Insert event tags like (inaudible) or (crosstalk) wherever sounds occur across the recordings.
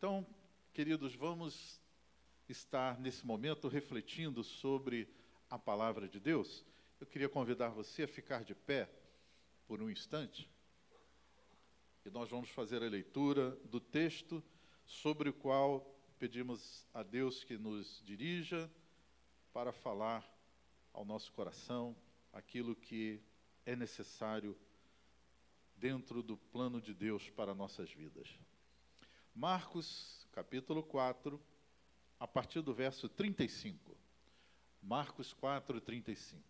Então, queridos, vamos estar nesse momento refletindo sobre a palavra de Deus. Eu queria convidar você a ficar de pé por um instante. E nós vamos fazer a leitura do texto sobre o qual pedimos a Deus que nos dirija para falar ao nosso coração aquilo que é necessário dentro do plano de Deus para nossas vidas. Marcos, capítulo 4, a partir do verso 35. Marcos 4, 35.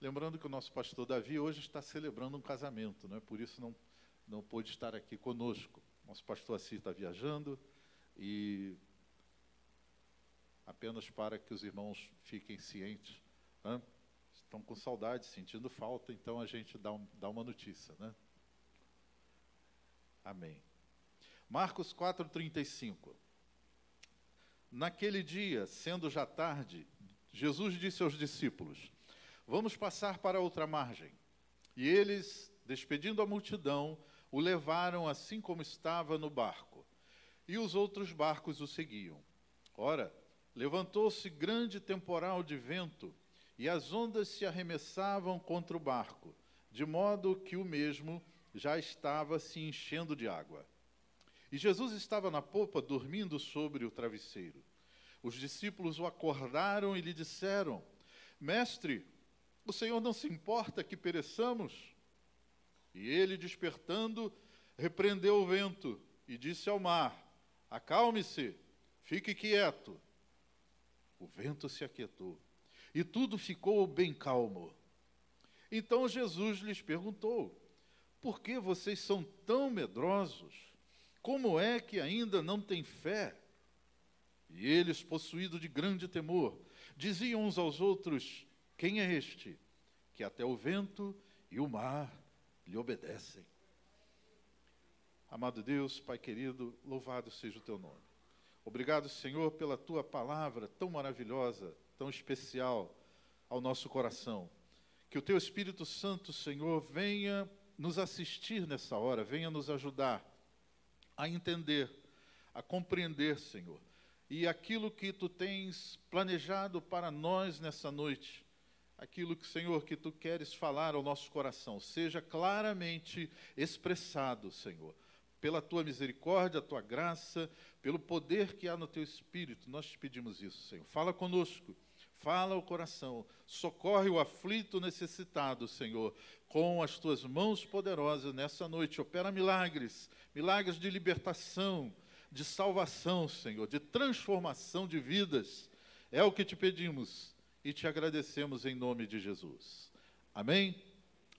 Lembrando que o nosso pastor Davi hoje está celebrando um casamento, não é? por isso não, não pôde estar aqui conosco. Nosso pastor Assis está viajando e apenas para que os irmãos fiquem cientes, né? estão com saudade, sentindo falta, então a gente dá, um, dá uma notícia. Né? Amém. Marcos 4,35. Naquele dia, sendo já tarde, Jesus disse aos discípulos: Vamos passar para outra margem. E eles, despedindo a multidão, o levaram assim como estava no barco. E os outros barcos o seguiam. Ora, levantou-se grande temporal de vento, e as ondas se arremessavam contra o barco, de modo que o mesmo já estava se enchendo de água. E Jesus estava na popa, dormindo sobre o travesseiro. Os discípulos o acordaram e lhe disseram: Mestre, o Senhor não se importa que pereçamos? E ele, despertando, repreendeu o vento e disse ao mar: Acalme-se, fique quieto. O vento se aquietou e tudo ficou bem calmo. Então Jesus lhes perguntou: Por que vocês são tão medrosos? Como é que ainda não têm fé? E eles, possuídos de grande temor, diziam uns aos outros: Quem é este? Que até o vento e o mar lhe obedecem. Amado Deus, Pai querido, louvado seja o teu nome. Obrigado, Senhor, pela tua palavra tão maravilhosa, tão especial ao nosso coração. Que o teu Espírito Santo, Senhor, venha nos assistir nessa hora, venha nos ajudar a entender, a compreender, Senhor. E aquilo que tu tens planejado para nós nessa noite, aquilo que, Senhor, que tu queres falar ao nosso coração, seja claramente expressado, Senhor, pela tua misericórdia, a tua graça, pelo poder que há no teu espírito. Nós te pedimos isso, Senhor. Fala conosco. Fala o coração, socorre o aflito necessitado, Senhor, com as tuas mãos poderosas nessa noite. Opera milagres, milagres de libertação, de salvação, Senhor, de transformação de vidas. É o que te pedimos e te agradecemos em nome de Jesus. Amém?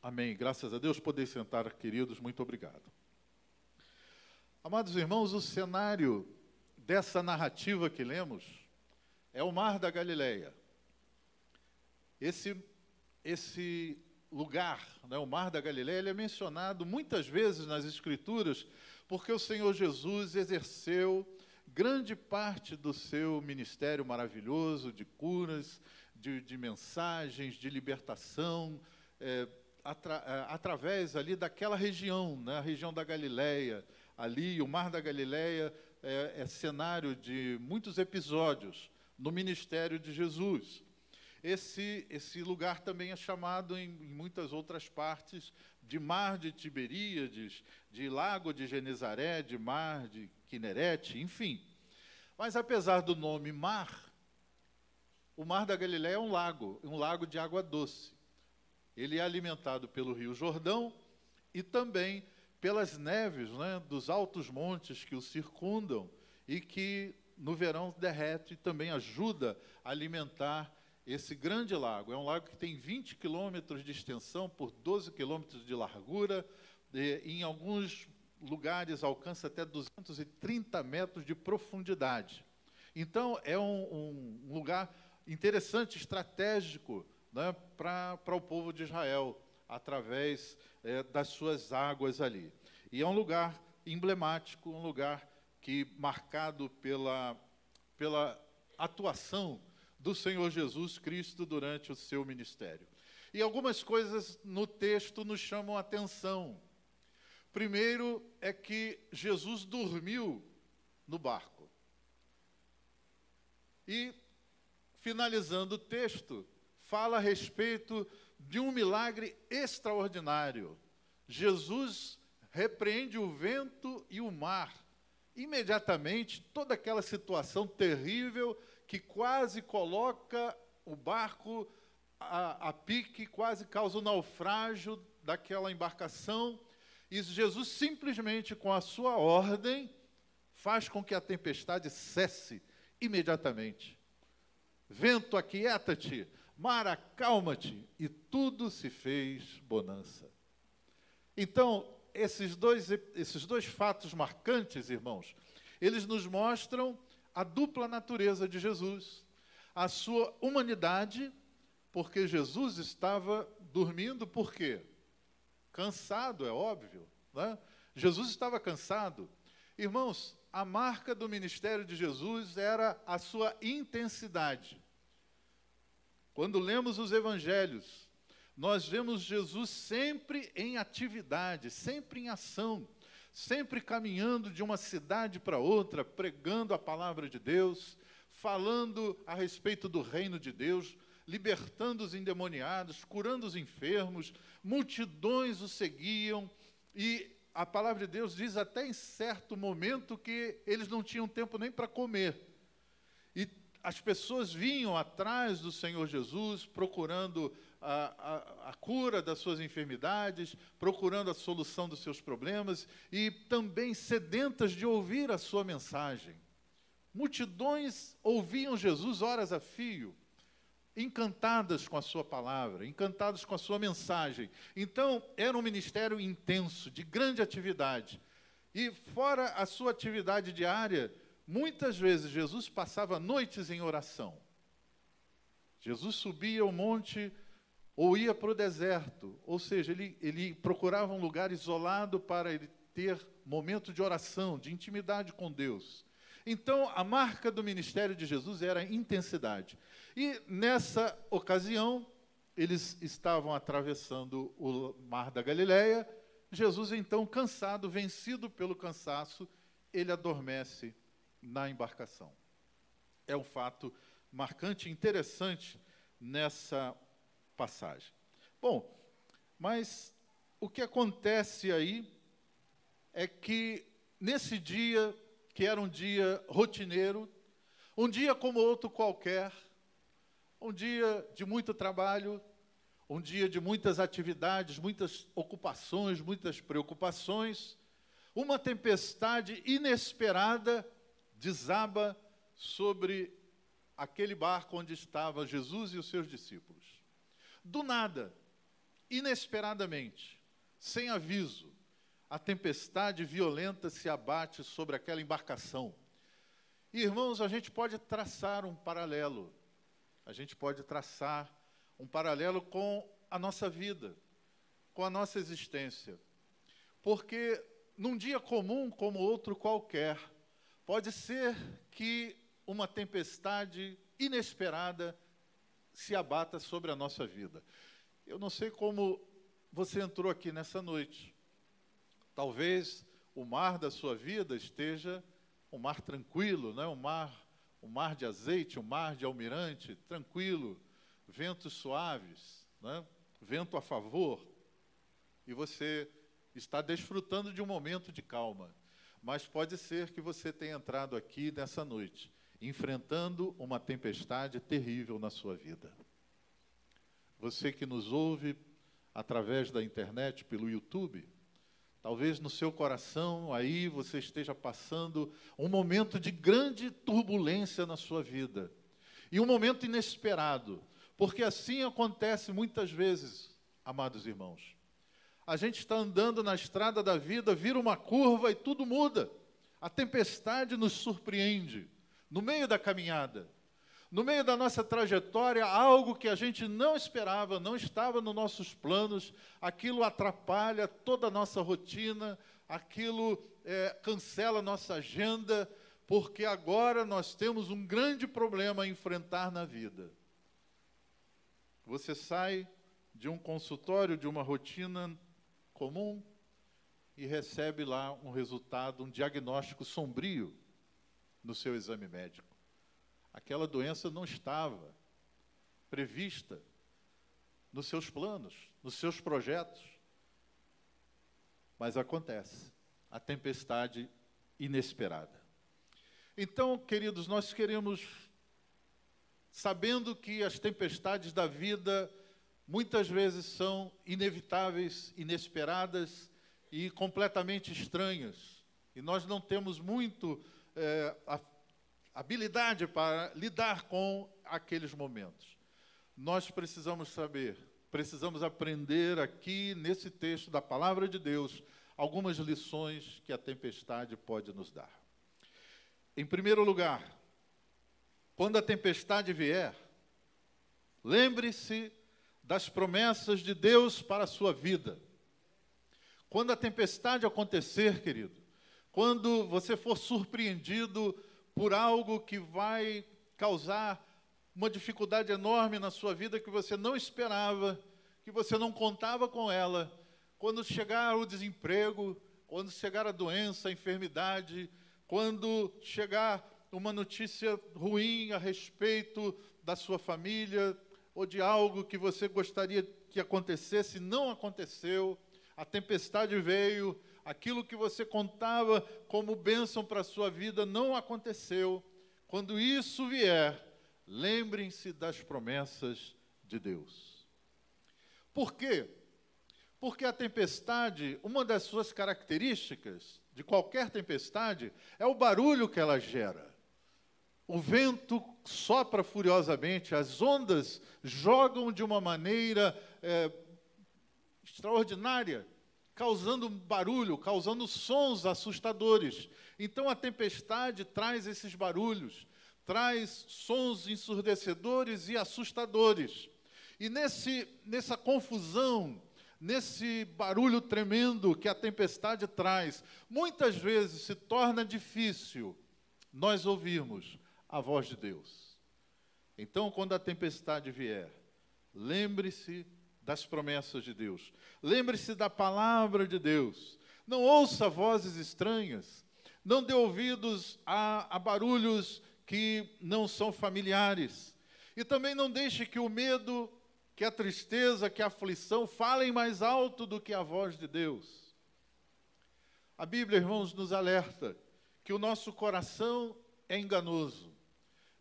Amém. Graças a Deus. Poder sentar, queridos. Muito obrigado. Amados irmãos, o cenário dessa narrativa que lemos é o Mar da Galileia. Esse, esse lugar, né, o Mar da Galileia, ele é mencionado muitas vezes nas Escrituras porque o Senhor Jesus exerceu grande parte do seu ministério maravilhoso de curas, de, de mensagens, de libertação, é, atra, é, através ali daquela região, né, a região da Galileia. Ali, o Mar da Galileia é, é cenário de muitos episódios no ministério de Jesus. Esse, esse lugar também é chamado em, em muitas outras partes de Mar de Tiberíades, de Lago de Genezaré, de Mar de Quinerete, enfim. Mas apesar do nome mar, o Mar da Galileia é um lago, um lago de água doce. Ele é alimentado pelo Rio Jordão e também pelas neves né, dos altos montes que o circundam e que no verão derrete e também ajuda a alimentar esse grande lago. É um lago que tem 20 quilômetros de extensão por 12 quilômetros de largura, em alguns lugares alcança até 230 metros de profundidade. Então, é um, um lugar interessante, estratégico né, para o povo de Israel, através é, das suas águas ali. E é um lugar emblemático, um lugar que marcado pela, pela atuação do Senhor Jesus Cristo durante o seu ministério. E algumas coisas no texto nos chamam a atenção. Primeiro é que Jesus dormiu no barco. E, finalizando o texto, fala a respeito de um milagre extraordinário. Jesus repreende o vento e o mar. Imediatamente, toda aquela situação terrível que quase coloca o barco a, a pique, quase causa o naufrágio daquela embarcação. E Jesus simplesmente, com a sua ordem, faz com que a tempestade cesse imediatamente. Vento, aquieta-te, mar, acalma-te, e tudo se fez bonança. Então, esses dois, esses dois fatos marcantes, irmãos, eles nos mostram a dupla natureza de Jesus, a sua humanidade, porque Jesus estava dormindo, por quê? Cansado, é óbvio. Né? Jesus estava cansado. Irmãos, a marca do ministério de Jesus era a sua intensidade. Quando lemos os evangelhos, nós vemos Jesus sempre em atividade, sempre em ação, sempre caminhando de uma cidade para outra, pregando a palavra de Deus, falando a respeito do reino de Deus, libertando os endemoniados, curando os enfermos, multidões o seguiam e a palavra de Deus diz até em certo momento que eles não tinham tempo nem para comer. E as pessoas vinham atrás do Senhor Jesus procurando a, a, a, cura das suas enfermidades, procurando a solução dos seus problemas e também sedentas de ouvir a sua mensagem. Multidões ouviam Jesus horas a fio encantadas com a sua palavra, encantadas com a sua mensagem. Então, era um ministério intenso, de grande atividade. E fora a sua atividade diária, muitas vezes Jesus passava noites em oração. Jesus subia o monte ou ia para o deserto, ou seja, ele, ele procurava um lugar isolado para ele ter momento de oração, de intimidade com Deus. Então, a marca do ministério de Jesus era intensidade. E nessa ocasião, eles estavam atravessando o mar da Galileia. Jesus, então, cansado, vencido pelo cansaço, ele adormece na embarcação. É um fato marcante interessante nessa passagem. Bom, mas o que acontece aí é que nesse dia que era um dia rotineiro, um dia como outro qualquer, um dia de muito trabalho, um dia de muitas atividades, muitas ocupações, muitas preocupações, uma tempestade inesperada desaba sobre aquele barco onde estava Jesus e os seus discípulos. Do nada, inesperadamente, sem aviso, a tempestade violenta se abate sobre aquela embarcação. irmãos, a gente pode traçar um paralelo. A gente pode traçar um paralelo com a nossa vida, com a nossa existência. Porque num dia comum como outro qualquer, pode ser que uma tempestade inesperada se abata sobre a nossa vida. Eu não sei como você entrou aqui nessa noite. Talvez o mar da sua vida esteja um mar tranquilo, né? um, mar, um mar de azeite, um mar de almirante, tranquilo, ventos suaves, né? vento a favor, e você está desfrutando de um momento de calma. Mas pode ser que você tenha entrado aqui nessa noite, enfrentando uma tempestade terrível na sua vida. Você que nos ouve através da internet, pelo YouTube, Talvez no seu coração aí você esteja passando um momento de grande turbulência na sua vida. E um momento inesperado, porque assim acontece muitas vezes, amados irmãos. A gente está andando na estrada da vida, vira uma curva e tudo muda. A tempestade nos surpreende no meio da caminhada. No meio da nossa trajetória, algo que a gente não esperava, não estava nos nossos planos, aquilo atrapalha toda a nossa rotina, aquilo é, cancela nossa agenda, porque agora nós temos um grande problema a enfrentar na vida. Você sai de um consultório, de uma rotina comum, e recebe lá um resultado, um diagnóstico sombrio no seu exame médico. Aquela doença não estava prevista nos seus planos, nos seus projetos. Mas acontece a tempestade inesperada. Então, queridos, nós queremos, sabendo que as tempestades da vida muitas vezes são inevitáveis, inesperadas e completamente estranhas, e nós não temos muito é, habilidade para lidar com aqueles momentos. Nós precisamos saber, precisamos aprender aqui nesse texto da palavra de Deus algumas lições que a tempestade pode nos dar. Em primeiro lugar, quando a tempestade vier, lembre-se das promessas de Deus para a sua vida. Quando a tempestade acontecer, querido, quando você for surpreendido por algo que vai causar uma dificuldade enorme na sua vida que você não esperava, que você não contava com ela, quando chegar o desemprego, quando chegar a doença, a enfermidade, quando chegar uma notícia ruim a respeito da sua família ou de algo que você gostaria que acontecesse, não aconteceu, a tempestade veio, aquilo que você contava como bênção para a sua vida não aconteceu. Quando isso vier, lembrem-se das promessas de Deus. Por quê? Porque a tempestade, uma das suas características de qualquer tempestade é o barulho que ela gera. O vento sopra furiosamente, as ondas jogam de uma maneira é, extraordinária, causando barulho, causando sons assustadores. Então a tempestade traz esses barulhos, traz sons ensurdecedores e assustadores. E nesse, nessa confusão, nesse barulho tremendo que a tempestade traz, muitas vezes se torna difícil nós ouvirmos a voz de Deus. Então, quando a tempestade vier, lembre-se das promessas de Deus, lembre-se da palavra de Deus. Não ouça vozes estranhas, não dê ouvidos a, a barulhos que não são familiares. E também não deixe que o medo que a tristeza, que a aflição falem mais alto do que a voz de Deus. A Bíblia, irmãos, nos alerta que o nosso coração é enganoso.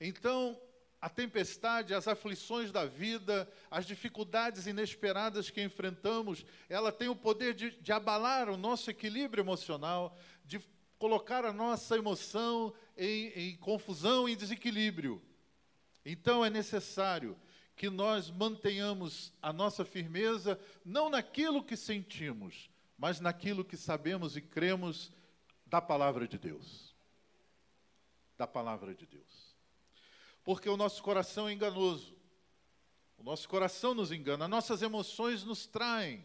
Então, a tempestade, as aflições da vida, as dificuldades inesperadas que enfrentamos, ela tem o poder de, de abalar o nosso equilíbrio emocional, de colocar a nossa emoção em, em confusão e desequilíbrio. Então, é necessário que nós mantenhamos a nossa firmeza não naquilo que sentimos, mas naquilo que sabemos e cremos da palavra de Deus. Da palavra de Deus. Porque o nosso coração é enganoso. O nosso coração nos engana, nossas emoções nos traem.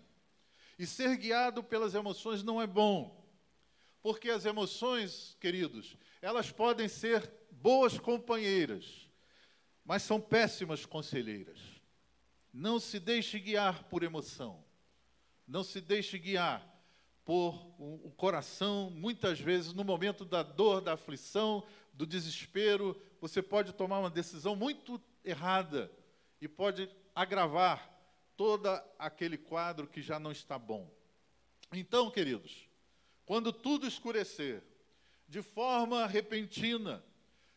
E ser guiado pelas emoções não é bom. Porque as emoções, queridos, elas podem ser boas companheiras mas são péssimas conselheiras. Não se deixe guiar por emoção. Não se deixe guiar por o coração, muitas vezes, no momento da dor, da aflição, do desespero, você pode tomar uma decisão muito errada e pode agravar todo aquele quadro que já não está bom. Então, queridos, quando tudo escurecer, de forma repentina,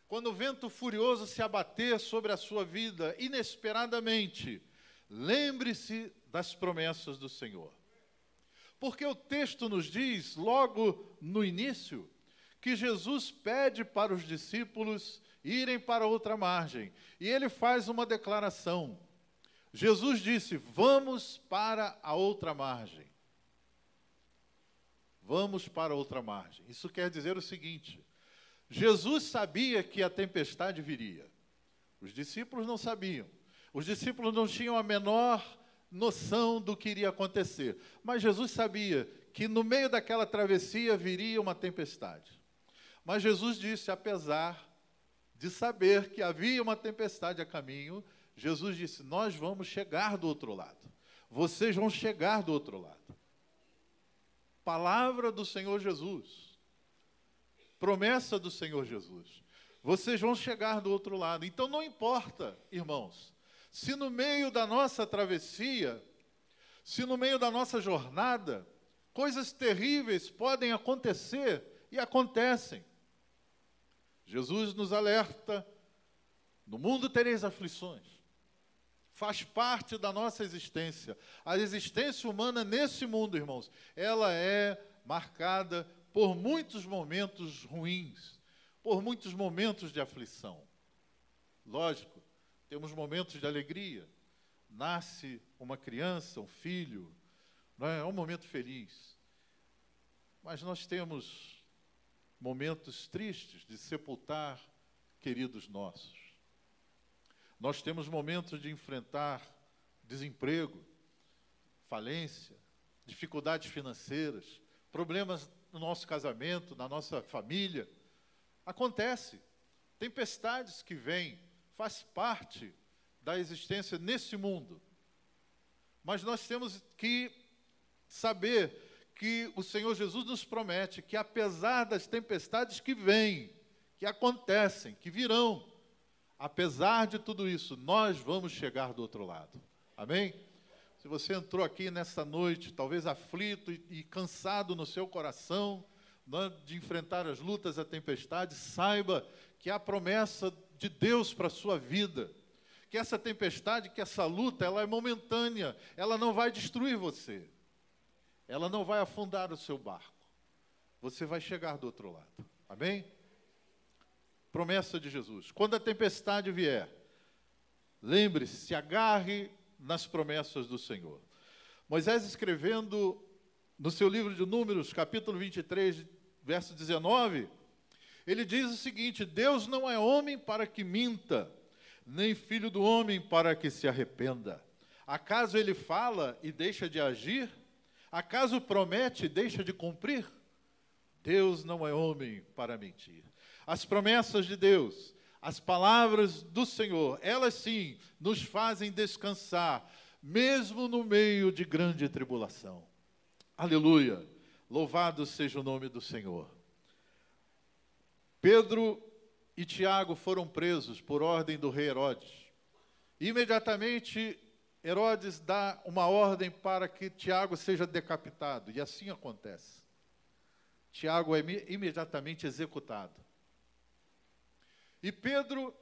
quando o vento furioso se abater sobre a sua vida inesperadamente, lembre-se das promessas do Senhor. Porque o texto nos diz, logo no início, que Jesus pede para os discípulos irem para outra margem. E ele faz uma declaração. Jesus disse: Vamos para a outra margem. Vamos para outra margem. Isso quer dizer o seguinte: Jesus sabia que a tempestade viria. Os discípulos não sabiam. Os discípulos não tinham a menor noção do que iria acontecer. Mas Jesus sabia que no meio daquela travessia viria uma tempestade. Mas Jesus disse, apesar de saber que havia uma tempestade a caminho, Jesus disse: Nós vamos chegar do outro lado. Vocês vão chegar do outro lado. Palavra do Senhor Jesus. Promessa do Senhor Jesus. Vocês vão chegar do outro lado. Então não importa, irmãos, se no meio da nossa travessia, se no meio da nossa jornada, coisas terríveis podem acontecer e acontecem. Jesus nos alerta: no mundo tereis aflições. Faz parte da nossa existência. A existência humana nesse mundo, irmãos, ela é marcada por muitos momentos ruins, por muitos momentos de aflição. Lógico, temos momentos de alegria. Nasce uma criança, um filho, é? é um momento feliz. Mas nós temos momentos tristes de sepultar queridos nossos. Nós temos momentos de enfrentar desemprego, falência, dificuldades financeiras, problemas no nosso casamento, na nossa família. Acontece. Tempestades que vêm, faz parte da existência nesse mundo. Mas nós temos que saber que o Senhor Jesus nos promete que, apesar das tempestades que vêm, que acontecem, que virão, apesar de tudo isso, nós vamos chegar do outro lado. Amém? Se você entrou aqui nessa noite, talvez aflito e, cansado no seu coração, né, de enfrentar as lutas, a tempestade, saiba que há promessa de Deus para a sua vida. Que essa tempestade, que essa luta, ela é momentânea, ela não vai destruir você. Ela não vai afundar o seu barco. Você vai chegar do outro lado. Amém? Promessa de Jesus. Quando a tempestade vier, lembre-se, se agarre nas promessas do Senhor. Moisés escrevendo no seu livro de Números, capítulo 23, verso 19, ele diz o seguinte: Deus não é homem para que minta, nem filho do homem para que se arrependa. Acaso ele fala e deixa de agir? Acaso promete e deixa de cumprir? Deus não é homem para mentir. As promessas de Deus, as palavras do Senhor, elas sim nos fazem descansar, mesmo no meio de grande tribulação. Aleluia! Louvado seja o nome do Senhor. Pedro e Tiago foram presos por ordem do rei Herodes. Imediatamente, Herodes dá uma ordem para que Tiago seja decapitado, e assim acontece. Tiago é imediatamente executado. E Pedro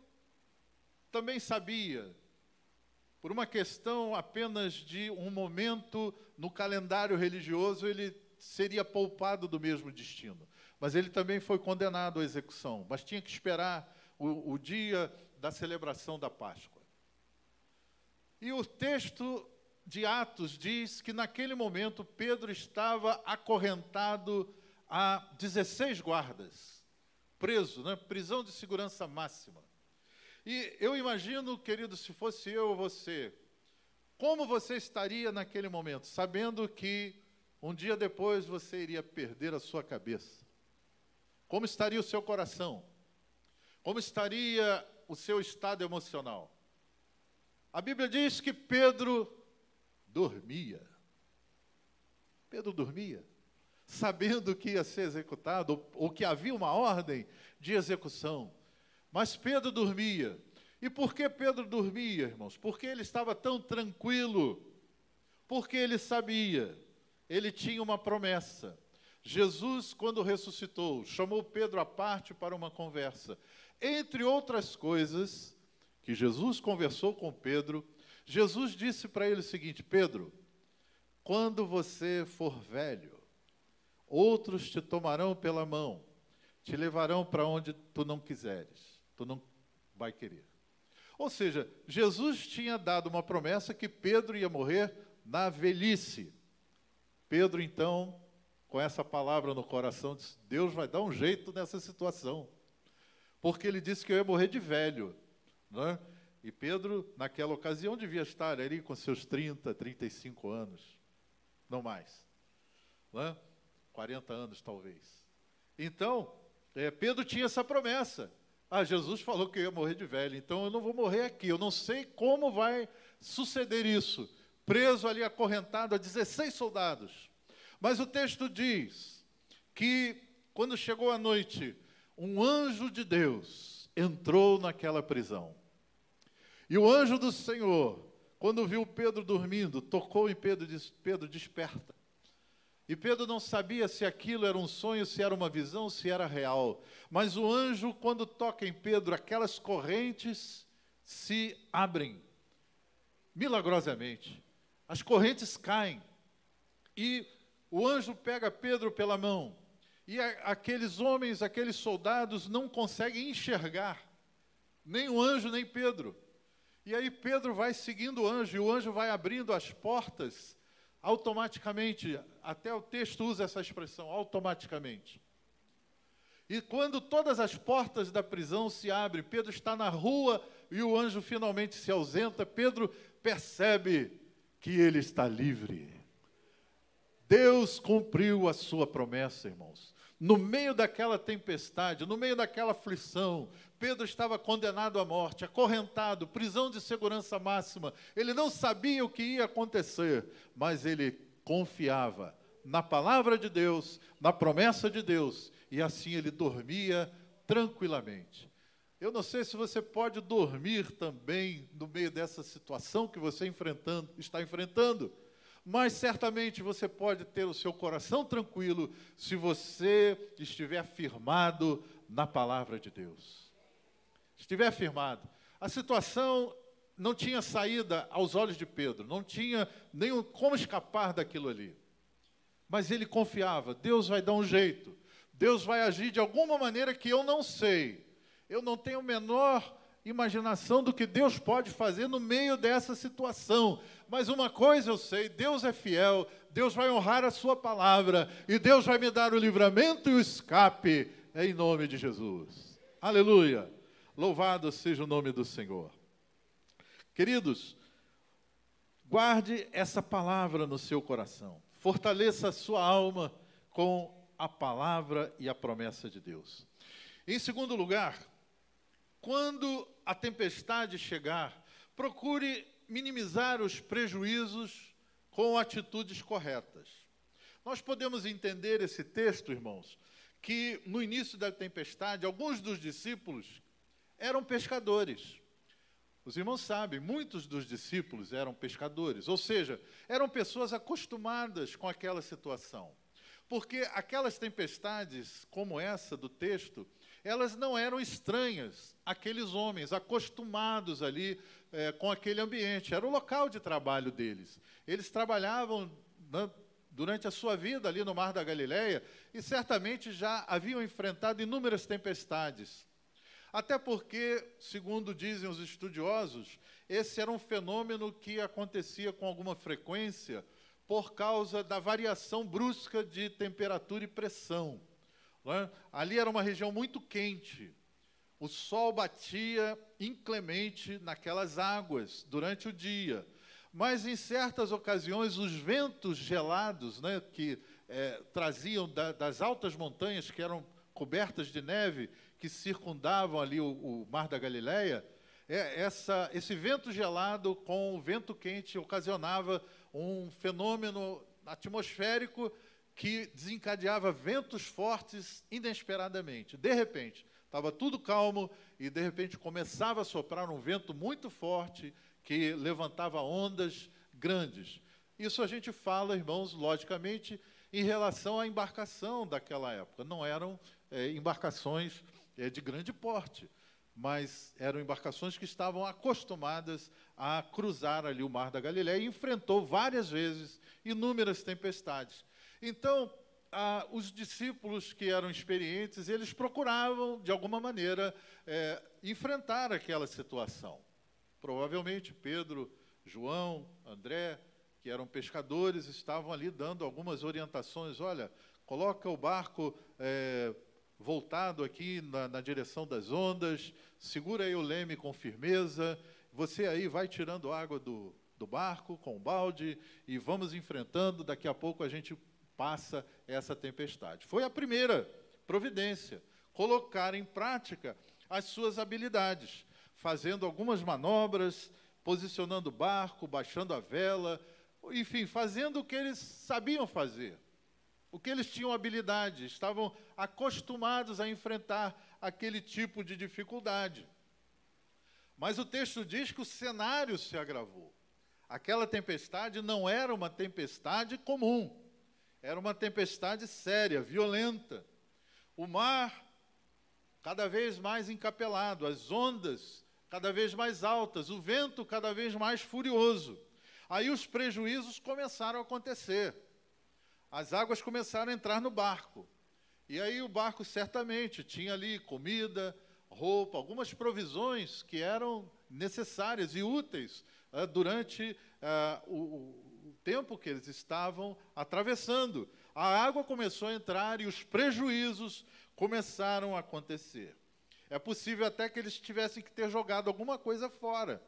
também sabia, por uma questão apenas de um momento no calendário religioso, ele seria poupado do mesmo destino. Mas ele também foi condenado à execução, mas tinha que esperar o, o dia da celebração da Páscoa. E o texto de Atos diz que naquele momento Pedro estava acorrentado a 16 guardas preso, né? prisão de segurança máxima. E eu imagino, querido, se fosse eu ou você, como você estaria naquele momento, sabendo que um dia depois você iria perder a sua cabeça? Como estaria o seu coração? Como estaria o seu estado emocional? A Bíblia diz que Pedro dormia. Pedro dormia sabendo que ia ser executado, ou que havia uma ordem de execução. Mas Pedro dormia. E por que Pedro dormia, irmãos? Porque ele estava tão tranquilo. Porque ele sabia, ele tinha uma promessa. Jesus, quando ressuscitou, chamou Pedro à parte para uma conversa. Entre outras coisas que Jesus conversou com Pedro, Jesus disse para ele o seguinte: Pedro, quando você for velho, Outros te tomarão pela mão, te levarão para onde tu não quiseres, tu não vai querer. Ou seja, Jesus tinha dado uma promessa que Pedro ia morrer na velhice. Pedro, então, com essa palavra no coração, disse: Deus vai dar um jeito nessa situação. Porque ele disse que eu ia morrer de velho. Né? E Pedro, naquela ocasião, devia estar ali com seus 30, 35 anos, não mais. Né? 40 anos talvez. Então, é, Pedro tinha essa promessa. Ah, Jesus falou que eu ia morrer de velho, então eu não vou morrer aqui. Eu não sei como vai suceder isso. Preso ali, acorrentado a 16 soldados. Mas o texto diz que, quando chegou a noite, um anjo de Deus entrou naquela prisão. E o anjo do Senhor, quando viu Pedro dormindo, tocou em Pedro e disse: Pedro, desperta. E Pedro não sabia se aquilo era um sonho, se era uma visão, se era real. Mas o anjo, quando toca em Pedro, aquelas correntes se abrem milagrosamente. As correntes caem. E o anjo pega Pedro pela mão. E a, aqueles homens, aqueles soldados não conseguem enxergar nem o anjo, nem Pedro. E aí Pedro vai seguindo o anjo, e o anjo vai abrindo as portas automaticamente. Até o texto usa essa expressão, automaticamente. E quando todas as portas da prisão se abrem, Pedro está na rua e o anjo finalmente se ausenta, Pedro percebe que ele está livre. Deus cumpriu a sua promessa, irmãos. No meio daquela tempestade, no meio daquela aflição, Pedro estava condenado à morte, acorrentado, prisão de segurança máxima. Ele não sabia o que ia acontecer, mas ele confiava na palavra de Deus, na promessa de Deus, e assim ele dormia tranquilamente. Eu não sei se você pode dormir também no meio dessa situação que você enfrentando, está enfrentando mas certamente você pode ter o seu coração tranquilo se você estiver firmado na palavra de Deus. Estiver firmado. A situação não tinha saída aos olhos de Pedro, não tinha nenhum como escapar daquilo ali. Mas ele confiava, Deus vai dar um jeito. Deus vai agir de alguma maneira que eu não sei. Eu não tenho o menor imaginação do que Deus pode fazer no meio dessa situação. Mas uma coisa eu sei: Deus é fiel, Deus vai honrar a Sua palavra e Deus vai me dar o livramento e o escape, em nome de Jesus. Aleluia! Louvado seja o nome do Senhor. Queridos, guarde essa palavra no seu coração, fortaleça a sua alma com a palavra e a promessa de Deus. Em segundo lugar, quando a tempestade chegar, procure minimizar os prejuízos com atitudes corretas. Nós podemos entender esse texto, irmãos, que no início da tempestade, alguns dos discípulos eram pescadores. Os irmãos sabem, muitos dos discípulos eram pescadores, ou seja, eram pessoas acostumadas com aquela situação. Porque aquelas tempestades, como essa do texto, elas não eram estranhas àqueles homens, acostumados ali é, com aquele ambiente. Era o local de trabalho deles. Eles trabalhavam né, durante a sua vida ali no Mar da Galileia e certamente já haviam enfrentado inúmeras tempestades. Até porque, segundo dizem os estudiosos, esse era um fenômeno que acontecia com alguma frequência por causa da variação brusca de temperatura e pressão. É? Ali era uma região muito quente. O sol batia inclemente naquelas águas durante o dia. Mas em certas ocasiões, os ventos gelados, né, que é, traziam da, das altas montanhas que eram cobertas de neve, que circundavam ali o, o Mar da Galileia, é, essa, esse vento gelado com o vento quente ocasionava um fenômeno atmosférico que desencadeava ventos fortes inesperadamente. De repente, estava tudo calmo e de repente começava a soprar um vento muito forte que levantava ondas grandes. Isso a gente fala, irmãos, logicamente, em relação à embarcação daquela época. Não eram é, embarcações é, de grande porte, mas eram embarcações que estavam acostumadas a cruzar ali o Mar da Galileia e enfrentou várias vezes inúmeras tempestades. Então, os discípulos que eram experientes, eles procuravam, de alguma maneira, é, enfrentar aquela situação. Provavelmente Pedro, João, André, que eram pescadores, estavam ali dando algumas orientações. Olha, coloca o barco é, voltado aqui na, na direção das ondas, segura aí o leme com firmeza. Você aí vai tirando água do, do barco com o balde e vamos enfrentando. Daqui a pouco a gente passa essa tempestade. Foi a primeira providência, colocar em prática as suas habilidades, fazendo algumas manobras, posicionando o barco, baixando a vela, enfim, fazendo o que eles sabiam fazer. o que eles tinham habilidade, estavam acostumados a enfrentar aquele tipo de dificuldade. Mas o texto diz que o cenário se agravou. Aquela tempestade não era uma tempestade comum, era uma tempestade séria, violenta. O mar cada vez mais encapelado, as ondas cada vez mais altas, o vento cada vez mais furioso. Aí os prejuízos começaram a acontecer. As águas começaram a entrar no barco. E aí o barco certamente tinha ali comida, roupa, algumas provisões que eram necessárias e úteis uh, durante uh, o, tempo que eles estavam atravessando. A água começou a entrar e os prejuízos começaram a acontecer. É possível até que eles tivessem que ter jogado alguma coisa fora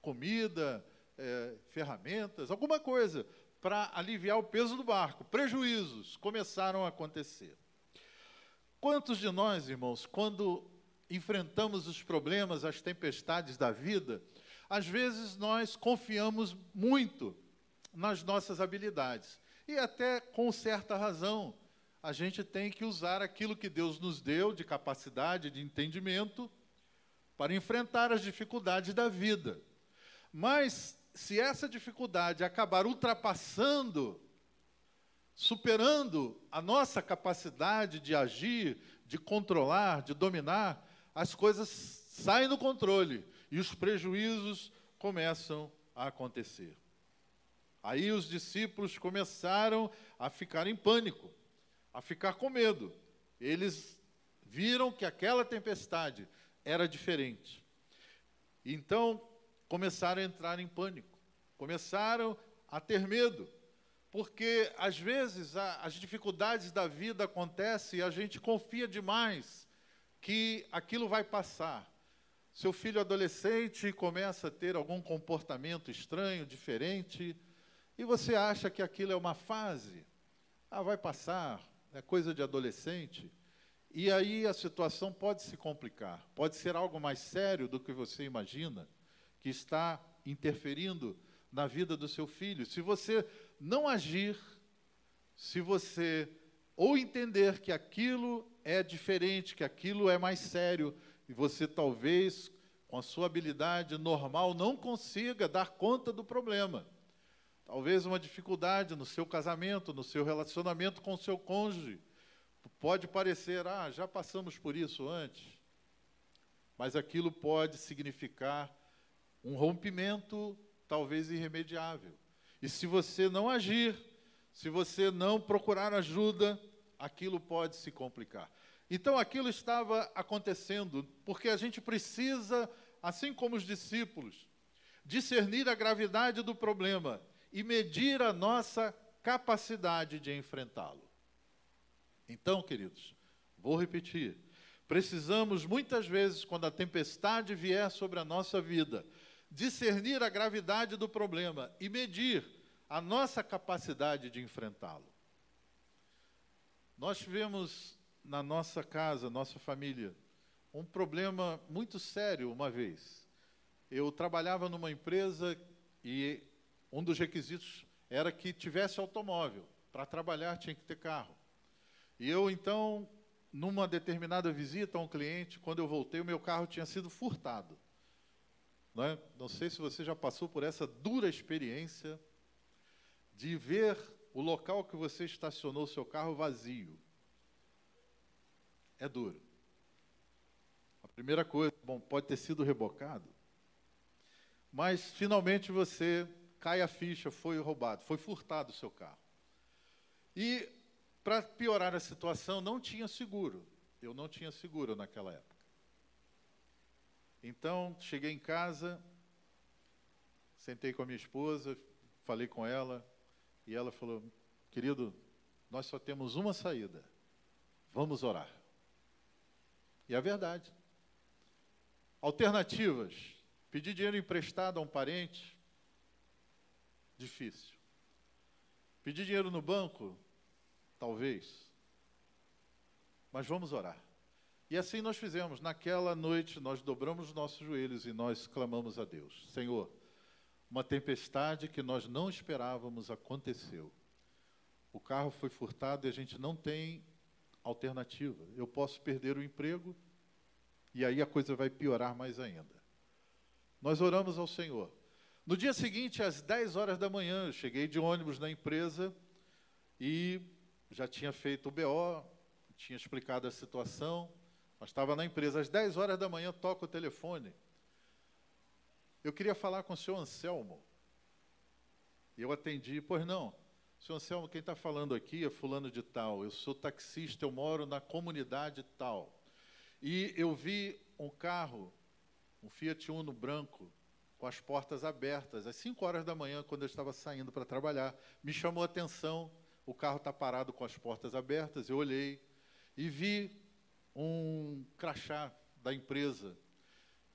comida, é, ferramentas, alguma coisa para aliviar o peso do barco. Prejuízos começaram a acontecer. Quantos de nós, irmãos, quando enfrentamos os problemas, as tempestades da vida, às vezes nós confiamos muito nas nossas habilidades. E até com certa razão a gente tem que usar aquilo que Deus nos deu de capacidade, de entendimento, para enfrentar as dificuldades da vida. Mas, se essa dificuldade acabar ultrapassando, superando a nossa capacidade de agir, de controlar, de dominar, as coisas saem do controle e os prejuízos começam a acontecer. Aí os discípulos começaram a ficar em pânico a ficar com medo. Eles viram que aquela tempestade era diferente. Então, começaram a entrar em pânico, começaram a ter medo, porque às vezes a, as dificuldades da vida acontecem e a gente confia demais que aquilo vai passar. Seu filho adolescente começa a ter algum comportamento estranho, diferente, e você acha que aquilo é uma fase. Ah, vai passar, é coisa de adolescente, e aí a situação pode se complicar, pode ser algo mais sério do que você imagina, que está interferindo na vida do seu filho. Se você não agir, se você ou entender que aquilo é diferente, que aquilo é mais sério, e você talvez, com a sua habilidade normal, não consiga dar conta do problema. Talvez uma dificuldade no seu casamento, no seu relacionamento com o seu cônjuge. Pode parecer, ah, já passamos por isso antes. Mas aquilo pode significar um rompimento talvez irremediável. E se você não agir, se você não procurar ajuda, aquilo pode se complicar. Então aquilo estava acontecendo, porque a gente precisa, assim como os discípulos, discernir a gravidade do problema e medir a nossa capacidade de enfrentá-lo. Então, queridos, vou repetir. Precisamos muitas vezes, quando a tempestade vier sobre a nossa vida, discernir a gravidade do problema e medir a nossa capacidade de enfrentá-lo. Nós tivemos na nossa casa, nossa família, um problema muito sério uma vez. Eu trabalhava numa empresa e um dos requisitos era que tivesse automóvel. Para trabalhar tinha que ter carro. E eu, então, numa determinada visita a um cliente, quando eu voltei, o meu carro tinha sido furtado. Não, é? Não sei se você já passou por essa dura experiência de ver o local que você estacionou o seu carro vazio. É duro. A primeira coisa, bom, pode ter sido rebocado, mas finalmente você cai a ficha, foi roubado, foi furtado o seu carro. E, para piorar a situação, não tinha seguro. Eu não tinha seguro naquela época. Então, cheguei em casa, sentei com a minha esposa, falei com ela, e ela falou: Querido, nós só temos uma saída. Vamos orar. E é verdade. Alternativas: pedir dinheiro emprestado a um parente, Difícil. Pedir dinheiro no banco? Talvez. Mas vamos orar. E assim nós fizemos. Naquela noite, nós dobramos os nossos joelhos e nós clamamos a Deus: Senhor, uma tempestade que nós não esperávamos aconteceu. O carro foi furtado e a gente não tem alternativa. Eu posso perder o emprego e aí a coisa vai piorar mais ainda. Nós oramos ao Senhor. No dia seguinte, às 10 horas da manhã, eu cheguei de ônibus na empresa e já tinha feito o BO, tinha explicado a situação, mas estava na empresa. Às 10 horas da manhã, toca o telefone. Eu queria falar com o senhor Anselmo. Eu atendi, pois não. Senhor Anselmo, quem está falando aqui é fulano de tal. Eu sou taxista, eu moro na comunidade tal. E eu vi um carro, um Fiat Uno branco, com as portas abertas, às 5 horas da manhã, quando eu estava saindo para trabalhar. Me chamou a atenção, o carro está parado com as portas abertas. Eu olhei e vi um crachá da empresa.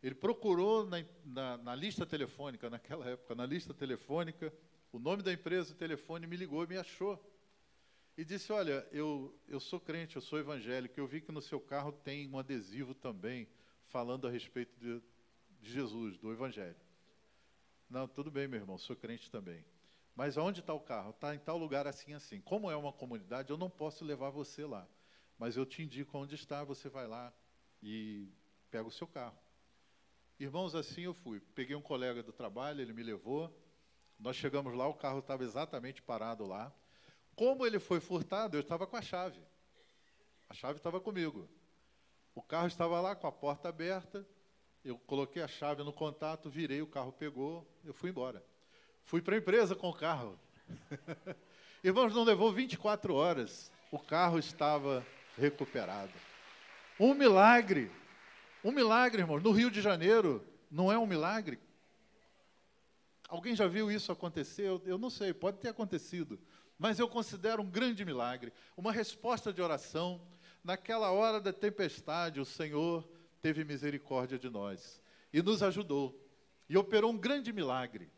Ele procurou na, na, na lista telefônica, naquela época, na lista telefônica, o nome da empresa, o telefone, me ligou e me achou. E disse: Olha, eu, eu sou crente, eu sou evangélico, eu vi que no seu carro tem um adesivo também falando a respeito de, de Jesus, do Evangelho. Não, tudo bem, meu irmão, sou crente também. Mas aonde está o carro? Está em tal lugar assim, assim. Como é uma comunidade, eu não posso levar você lá. Mas eu te indico onde está, você vai lá e pega o seu carro. Irmãos, assim eu fui. Peguei um colega do trabalho, ele me levou. Nós chegamos lá, o carro estava exatamente parado lá. Como ele foi furtado, eu estava com a chave. A chave estava comigo. O carro estava lá com a porta aberta. Eu coloquei a chave no contato, virei, o carro pegou, eu fui embora. Fui para a empresa com o carro. (laughs) Irmãos, não levou 24 horas. O carro estava recuperado. Um milagre. Um milagre, irmãos. No Rio de Janeiro, não é um milagre? Alguém já viu isso acontecer? Eu, eu não sei, pode ter acontecido. Mas eu considero um grande milagre, uma resposta de oração. Naquela hora da tempestade, o Senhor teve misericórdia de nós e nos ajudou. E operou um grande milagre.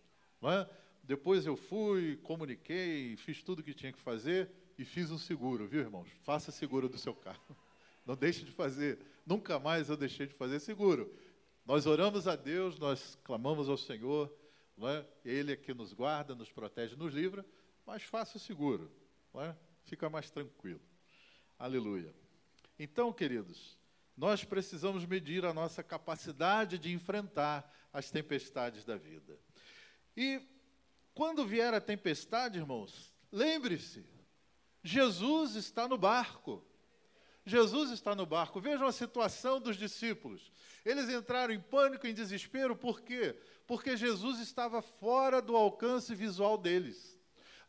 É? Depois eu fui, comuniquei, fiz tudo o que tinha que fazer e fiz um seguro, viu, irmãos? Faça seguro do seu carro. (laughs) Não deixe de fazer. Nunca mais eu deixei de fazer seguro. Nós oramos a Deus, nós clamamos ao Senhor é? Ele é que nos guarda, nos protege, nos livra, mas faça o seguro, é? fica mais tranquilo. Aleluia. Então, queridos, nós precisamos medir a nossa capacidade de enfrentar as tempestades da vida. E quando vier a tempestade, irmãos, lembre-se, Jesus está no barco. Jesus está no barco. Vejam a situação dos discípulos. Eles entraram em pânico, em desespero, por quê? Porque Jesus estava fora do alcance visual deles.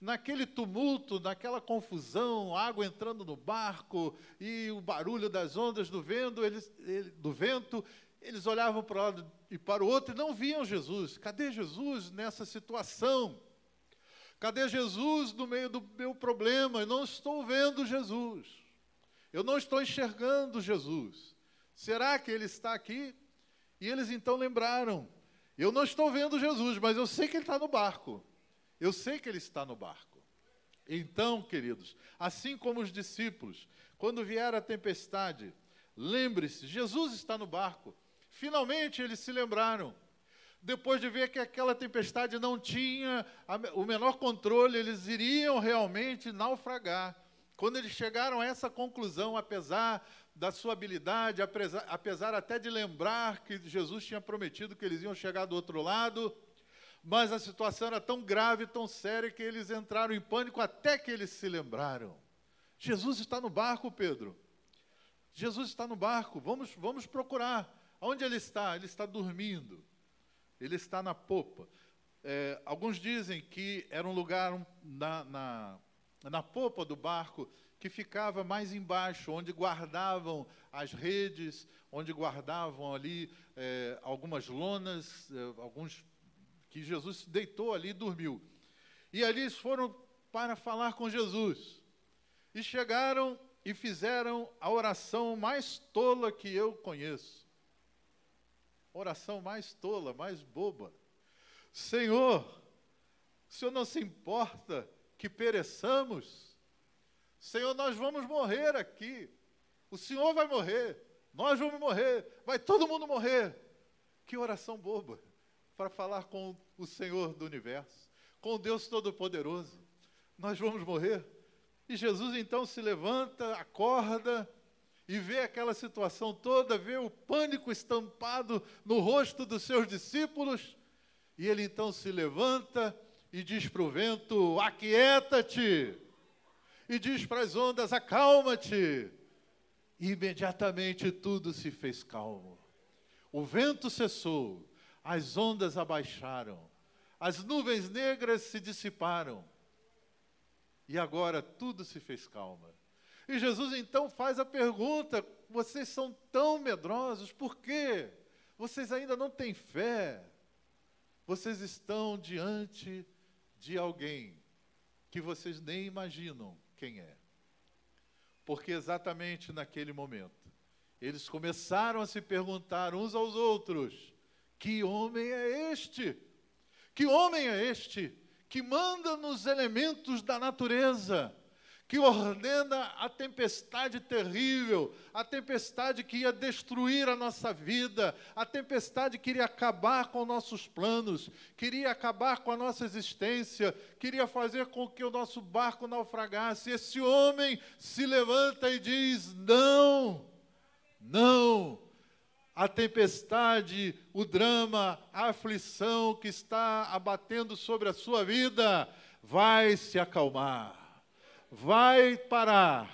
Naquele tumulto, naquela confusão, água entrando no barco e o barulho das ondas do vento, eles, do vento, eles olhavam para um lado e para o outro e não viam Jesus. Cadê Jesus nessa situação? Cadê Jesus no meio do meu problema? Eu não estou vendo Jesus. Eu não estou enxergando Jesus. Será que ele está aqui? E eles então lembraram: eu não estou vendo Jesus, mas eu sei que ele está no barco. Eu sei que ele está no barco. Então, queridos, assim como os discípulos, quando vier a tempestade, lembre-se: Jesus está no barco. Finalmente eles se lembraram. Depois de ver que aquela tempestade não tinha o menor controle, eles iriam realmente naufragar. Quando eles chegaram a essa conclusão, apesar da sua habilidade, apesar, apesar até de lembrar que Jesus tinha prometido que eles iam chegar do outro lado, mas a situação era tão grave, tão séria, que eles entraram em pânico até que eles se lembraram. Jesus está no barco, Pedro. Jesus está no barco, vamos, vamos procurar. Onde ele está? Ele está dormindo. Ele está na popa. É, alguns dizem que era um lugar na, na, na popa do barco que ficava mais embaixo, onde guardavam as redes, onde guardavam ali é, algumas lonas, é, alguns que Jesus deitou ali e dormiu. E ali eles foram para falar com Jesus. E chegaram e fizeram a oração mais tola que eu conheço. Oração mais tola, mais boba. Senhor, o Senhor não se importa que pereçamos? Senhor, nós vamos morrer aqui. O Senhor vai morrer. Nós vamos morrer. Vai todo mundo morrer. Que oração boba para falar com o Senhor do universo, com Deus Todo-Poderoso. Nós vamos morrer. E Jesus então se levanta, acorda e vê aquela situação toda, vê o pânico estampado no rosto dos seus discípulos, e ele então se levanta e diz para o vento: Aquieta-te! E diz para as ondas: Acalma-te! E imediatamente tudo se fez calmo. O vento cessou, as ondas abaixaram, as nuvens negras se dissiparam, e agora tudo se fez calma. E Jesus então faz a pergunta: vocês são tão medrosos, por quê? Vocês ainda não têm fé. Vocês estão diante de alguém que vocês nem imaginam quem é. Porque exatamente naquele momento, eles começaram a se perguntar uns aos outros: que homem é este? Que homem é este que manda nos elementos da natureza? que ordena a tempestade terrível, a tempestade que ia destruir a nossa vida, a tempestade que iria acabar com nossos planos, queria acabar com a nossa existência, queria fazer com que o nosso barco naufragasse. Esse homem se levanta e diz: Não, não. A tempestade, o drama, a aflição que está abatendo sobre a sua vida vai se acalmar vai parar,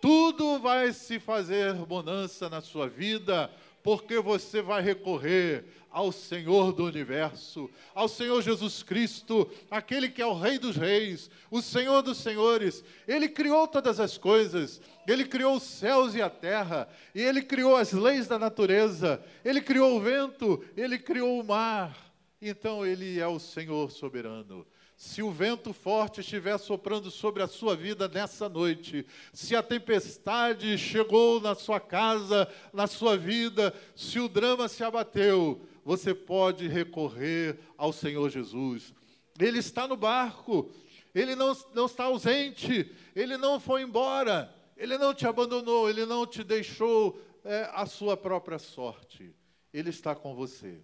tudo vai se fazer bonança na sua vida, porque você vai recorrer ao Senhor do universo, ao Senhor Jesus Cristo, aquele que é o Rei dos Reis, o Senhor dos Senhores. Ele criou todas as coisas, ele criou os céus e a terra, e ele criou as leis da natureza, ele criou o vento, ele criou o mar. Então, ele é o Senhor soberano se o vento forte estiver soprando sobre a sua vida nessa noite, se a tempestade chegou na sua casa, na sua vida, se o drama se abateu, você pode recorrer ao Senhor Jesus. Ele está no barco, ele não, não está ausente, ele não foi embora, ele não te abandonou, ele não te deixou é, a sua própria sorte. Ele está com você.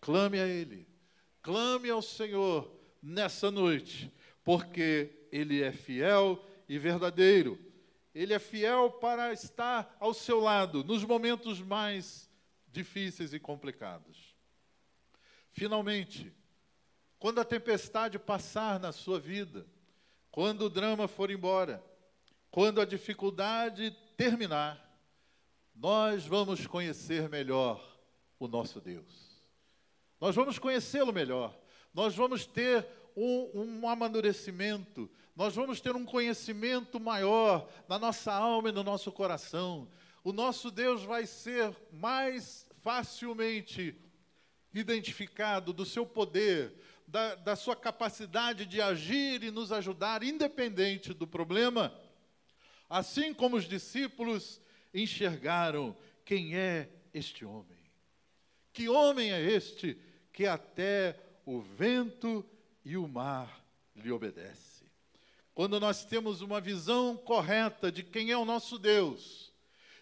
Clame a Ele, clame ao Senhor nessa noite, porque Ele é fiel e verdadeiro. Ele é fiel para estar ao seu lado nos momentos mais difíceis e complicados. Finalmente, quando a tempestade passar na sua vida, quando o drama for embora, quando a dificuldade terminar, nós vamos conhecer melhor o nosso Deus. Nós vamos conhecê-lo melhor nós vamos ter um, um, amadurecimento, nós vamos ter um conhecimento maior na nossa alma e no nosso coração. O nosso Deus vai ser mais facilmente identificado do seu poder, da, da sua capacidade de agir e nos ajudar, independente do problema. Assim como os discípulos enxergaram quem é este homem. Que homem é este que até o vento e o mar lhe obedecem. Quando nós temos uma visão correta de quem é o nosso Deus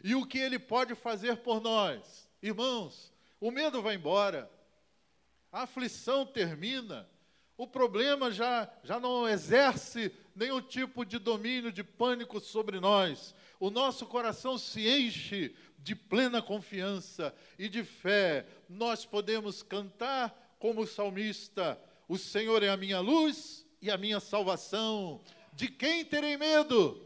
e o que ele pode fazer por nós, irmãos, o medo vai embora, a aflição termina, o problema já, já não exerce nenhum tipo de domínio, de pânico sobre nós. O nosso coração se enche de plena confiança e de fé. Nós podemos cantar como o salmista: O Senhor é a minha luz e a minha salvação. De quem terei medo?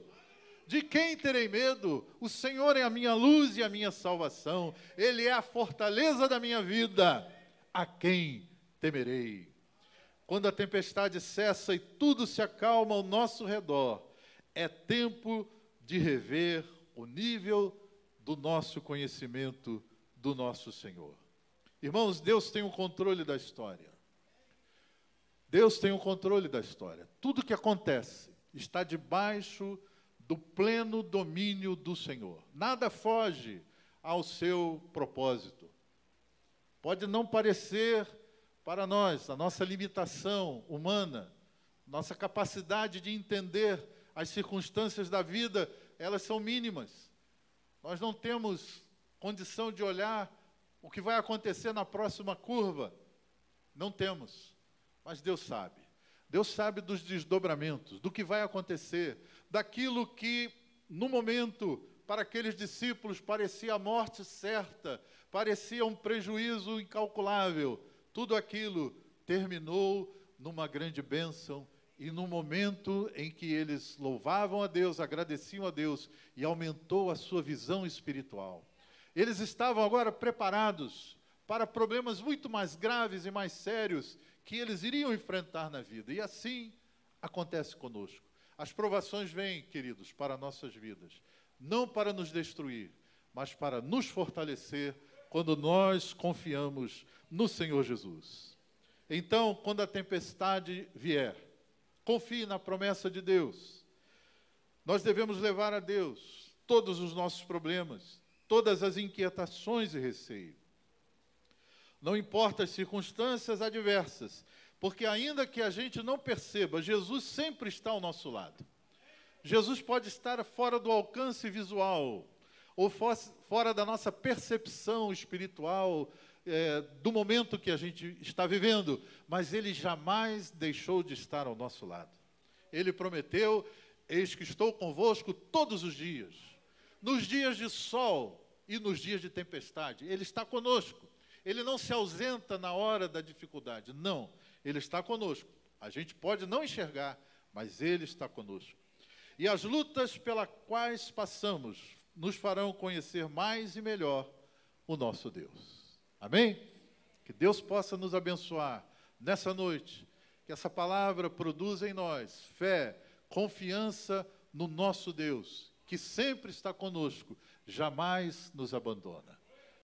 De quem terei medo? O Senhor é a minha luz e a minha salvação. Ele é a fortaleza da minha vida. A quem temerei? Quando a tempestade cessa e tudo se acalma ao nosso redor, é tempo de rever o nível do nosso conhecimento do nosso Senhor. Irmãos, Deus tem o controle da história. Deus tem o controle da história. Tudo que acontece está debaixo do pleno domínio do Senhor. Nada foge ao seu propósito. Pode não parecer para nós, a nossa limitação humana, nossa capacidade de entender as circunstâncias da vida, elas são mínimas. Nós não temos condição de olhar o que vai acontecer na próxima curva? Não temos, mas Deus sabe. Deus sabe dos desdobramentos, do que vai acontecer, daquilo que, no momento, para aqueles discípulos parecia a morte certa, parecia um prejuízo incalculável. Tudo aquilo terminou numa grande bênção e no momento em que eles louvavam a Deus, agradeciam a Deus e aumentou a sua visão espiritual. Eles estavam agora preparados para problemas muito mais graves e mais sérios que eles iriam enfrentar na vida. E assim acontece conosco. As provações vêm, queridos, para nossas vidas, não para nos destruir, mas para nos fortalecer quando nós confiamos no Senhor Jesus. Então, quando a tempestade vier, confie na promessa de Deus. Nós devemos levar a Deus todos os nossos problemas, todas as inquietações e receio. Não importa as circunstâncias adversas, porque ainda que a gente não perceba, Jesus sempre está ao nosso lado. Jesus pode estar fora do alcance visual, ou fora da nossa percepção espiritual, é, do momento que a gente está vivendo, mas Ele jamais deixou de estar ao nosso lado. Ele prometeu: Eis que estou convosco todos os dias, nos dias de sol e nos dias de tempestade. Ele está conosco. Ele não se ausenta na hora da dificuldade. Não, ele está conosco. A gente pode não enxergar, mas ele está conosco. E as lutas pelas quais passamos nos farão conhecer mais e melhor o nosso Deus. Amém? Que Deus possa nos abençoar nessa noite. Que essa palavra produza em nós fé, confiança no nosso Deus, que sempre está conosco, jamais nos abandona.